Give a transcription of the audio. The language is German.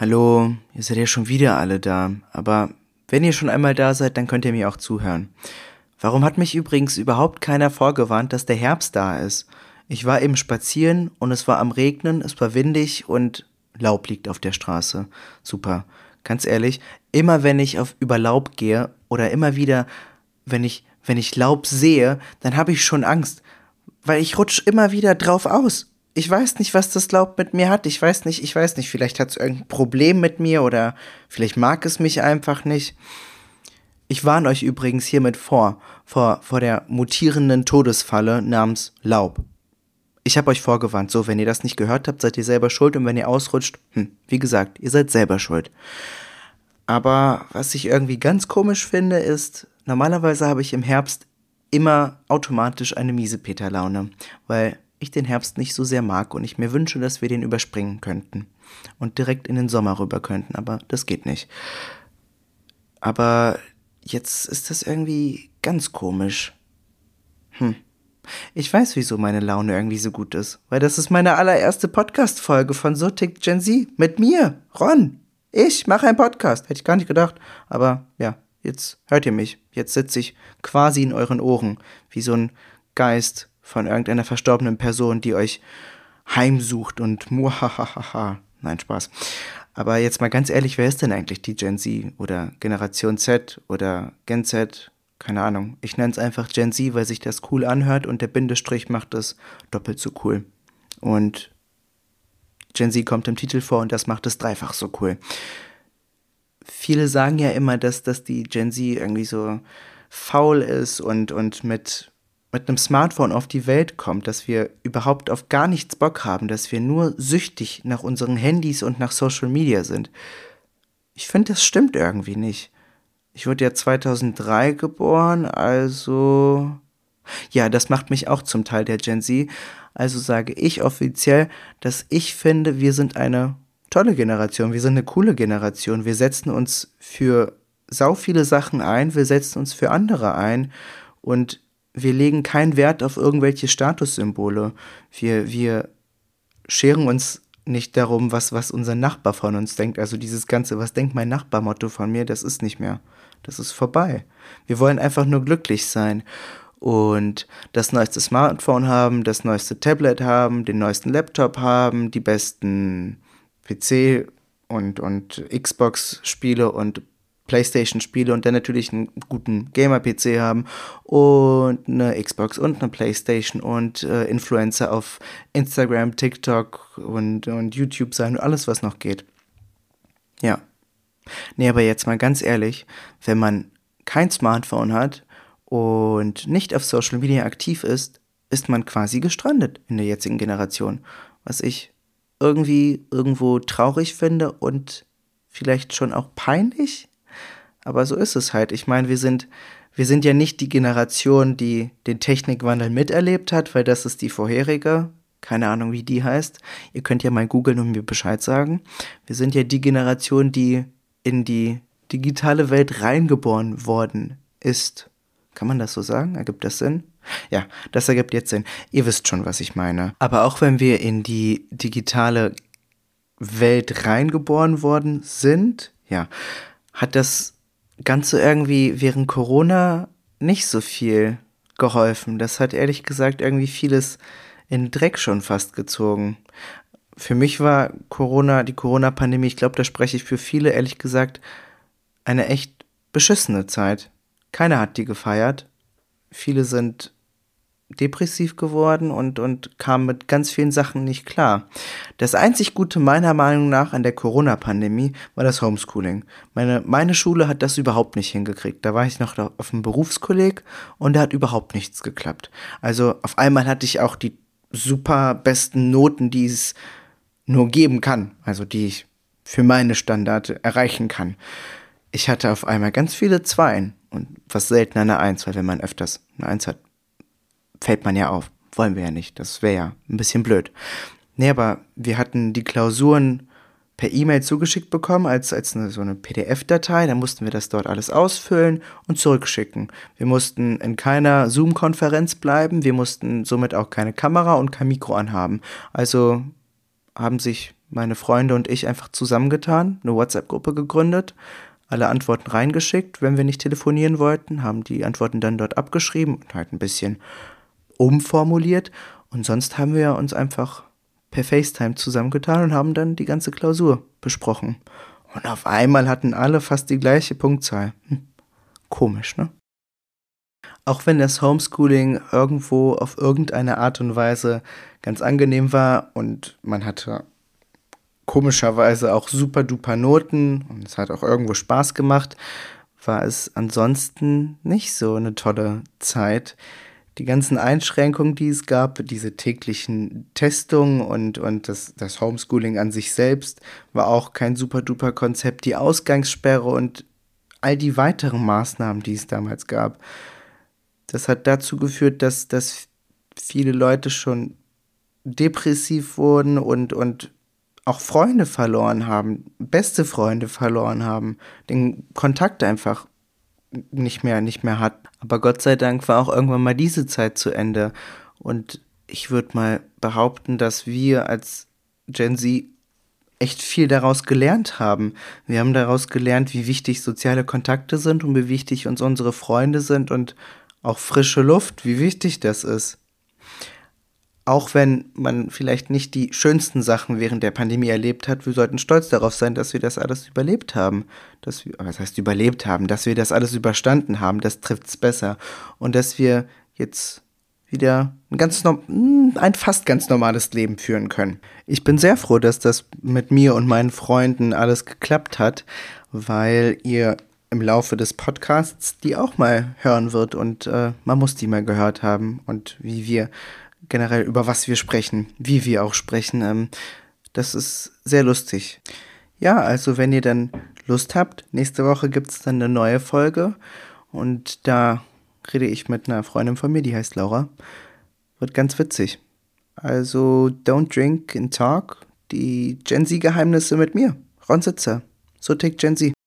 Hallo, ihr seid ja schon wieder alle da, aber wenn ihr schon einmal da seid, dann könnt ihr mir auch zuhören. Warum hat mich übrigens überhaupt keiner vorgewarnt, dass der Herbst da ist? Ich war eben spazieren und es war am Regnen, es war windig und Laub liegt auf der Straße. Super. Ganz ehrlich, immer wenn ich auf über Laub gehe oder immer wieder, wenn ich, wenn ich Laub sehe, dann habe ich schon Angst, weil ich rutsch immer wieder drauf aus. Ich weiß nicht, was das Laub mit mir hat. Ich weiß nicht, ich weiß nicht, vielleicht hat es irgendein Problem mit mir oder vielleicht mag es mich einfach nicht. Ich warne euch übrigens hiermit vor, vor, vor der mutierenden Todesfalle namens Laub. Ich habe euch vorgewarnt, so, wenn ihr das nicht gehört habt, seid ihr selber schuld und wenn ihr ausrutscht, hm, wie gesagt, ihr seid selber schuld. Aber was ich irgendwie ganz komisch finde, ist, normalerweise habe ich im Herbst immer automatisch eine miese Peter-Laune, weil ich den Herbst nicht so sehr mag und ich mir wünsche, dass wir den überspringen könnten und direkt in den Sommer rüber könnten, aber das geht nicht. Aber jetzt ist das irgendwie ganz komisch. Hm. Ich weiß, wieso meine Laune irgendwie so gut ist, weil das ist meine allererste Podcast-Folge von So tickt Gen Z mit mir, Ron. Ich mache einen Podcast, hätte ich gar nicht gedacht, aber ja, jetzt hört ihr mich. Jetzt sitze ich quasi in euren Ohren, wie so ein Geist von irgendeiner verstorbenen Person, die euch heimsucht und muhahaha. Nein, Spaß. Aber jetzt mal ganz ehrlich, wer ist denn eigentlich die Gen Z oder Generation Z oder Gen Z? Keine Ahnung. Ich nenne es einfach Gen Z, weil sich das cool anhört und der Bindestrich macht es doppelt so cool. Und Gen Z kommt im Titel vor und das macht es dreifach so cool. Viele sagen ja immer, dass, dass die Gen Z irgendwie so faul ist und, und mit mit einem Smartphone auf die Welt kommt, dass wir überhaupt auf gar nichts Bock haben, dass wir nur süchtig nach unseren Handys und nach Social Media sind. Ich finde, das stimmt irgendwie nicht. Ich wurde ja 2003 geboren, also... Ja, das macht mich auch zum Teil der Gen Z. Also sage ich offiziell, dass ich finde, wir sind eine tolle Generation, wir sind eine coole Generation. Wir setzen uns für sau viele Sachen ein, wir setzen uns für andere ein und wir legen keinen Wert auf irgendwelche Statussymbole. Wir, wir scheren uns nicht darum, was, was unser Nachbar von uns denkt. Also dieses ganze, was denkt mein Nachbar-Motto von mir, das ist nicht mehr. Das ist vorbei. Wir wollen einfach nur glücklich sein und das neueste Smartphone haben, das neueste Tablet haben, den neuesten Laptop haben, die besten PC und, und Xbox-Spiele und PlayStation-Spiele und dann natürlich einen guten Gamer-PC haben und eine Xbox und eine PlayStation und äh, Influencer auf Instagram, TikTok und, und YouTube sein und alles, was noch geht. Ja. Nee, aber jetzt mal ganz ehrlich, wenn man kein Smartphone hat und nicht auf Social Media aktiv ist, ist man quasi gestrandet in der jetzigen Generation. Was ich irgendwie irgendwo traurig finde und vielleicht schon auch peinlich aber so ist es halt. Ich meine, wir sind, wir sind ja nicht die Generation, die den Technikwandel miterlebt hat, weil das ist die vorherige. Keine Ahnung, wie die heißt. Ihr könnt ja mal googeln und mir Bescheid sagen. Wir sind ja die Generation, die in die digitale Welt reingeboren worden ist. Kann man das so sagen? Ergibt das Sinn? Ja, das ergibt jetzt Sinn. Ihr wisst schon, was ich meine. Aber auch wenn wir in die digitale Welt reingeboren worden sind, ja, hat das Ganze irgendwie während Corona nicht so viel geholfen. Das hat ehrlich gesagt irgendwie vieles in Dreck schon fast gezogen. Für mich war Corona, die Corona-Pandemie, ich glaube, da spreche ich für viele, ehrlich gesagt, eine echt beschissene Zeit. Keiner hat die gefeiert. Viele sind depressiv geworden und, und kam mit ganz vielen Sachen nicht klar. Das einzig Gute meiner Meinung nach an der Corona-Pandemie war das Homeschooling. Meine, meine Schule hat das überhaupt nicht hingekriegt. Da war ich noch auf einem Berufskolleg und da hat überhaupt nichts geklappt. Also auf einmal hatte ich auch die super besten Noten, die es nur geben kann. Also die ich für meine Standarte erreichen kann. Ich hatte auf einmal ganz viele Zweien und was selten eine Eins, weil wenn man öfters eine Eins hat, fällt man ja auf. Wollen wir ja nicht. Das wäre ja ein bisschen blöd. Nee, aber wir hatten die Klausuren per E-Mail zugeschickt bekommen als, als eine, so eine PDF-Datei. Dann mussten wir das dort alles ausfüllen und zurückschicken. Wir mussten in keiner Zoom-Konferenz bleiben. Wir mussten somit auch keine Kamera und kein Mikro anhaben. Also haben sich meine Freunde und ich einfach zusammengetan, eine WhatsApp-Gruppe gegründet, alle Antworten reingeschickt, wenn wir nicht telefonieren wollten, haben die Antworten dann dort abgeschrieben und halt ein bisschen umformuliert. Und sonst haben wir uns einfach per FaceTime zusammengetan und haben dann die ganze Klausur besprochen. Und auf einmal hatten alle fast die gleiche Punktzahl. Hm. Komisch, ne? Auch wenn das Homeschooling irgendwo auf irgendeine Art und Weise ganz angenehm war und man hatte komischerweise auch super duper Noten und es hat auch irgendwo Spaß gemacht, war es ansonsten nicht so eine tolle Zeit. Die ganzen Einschränkungen, die es gab, diese täglichen Testungen und, und das, das Homeschooling an sich selbst war auch kein super duper Konzept. Die Ausgangssperre und all die weiteren Maßnahmen, die es damals gab, das hat dazu geführt, dass, dass viele Leute schon depressiv wurden und, und auch Freunde verloren haben, beste Freunde verloren haben, den Kontakt einfach nicht mehr, nicht mehr hat. Aber Gott sei Dank war auch irgendwann mal diese Zeit zu Ende. Und ich würde mal behaupten, dass wir als Gen Z echt viel daraus gelernt haben. Wir haben daraus gelernt, wie wichtig soziale Kontakte sind und wie wichtig uns unsere Freunde sind und auch frische Luft, wie wichtig das ist auch wenn man vielleicht nicht die schönsten Sachen während der Pandemie erlebt hat, wir sollten stolz darauf sein, dass wir das alles überlebt haben. Dass wir, was heißt überlebt haben? Dass wir das alles überstanden haben, das trifft es besser. Und dass wir jetzt wieder ein ganz hm, ein fast ganz normales Leben führen können. Ich bin sehr froh, dass das mit mir und meinen Freunden alles geklappt hat, weil ihr im Laufe des Podcasts die auch mal hören wird und äh, man muss die mal gehört haben und wie wir generell über was wir sprechen, wie wir auch sprechen. Ähm, das ist sehr lustig. Ja, also wenn ihr dann Lust habt, nächste Woche gibt es dann eine neue Folge und da rede ich mit einer Freundin von mir, die heißt Laura. Wird ganz witzig. Also Don't Drink and Talk, die Gen Z-Geheimnisse mit mir, Ron Sitzer. So tickt Gen Z.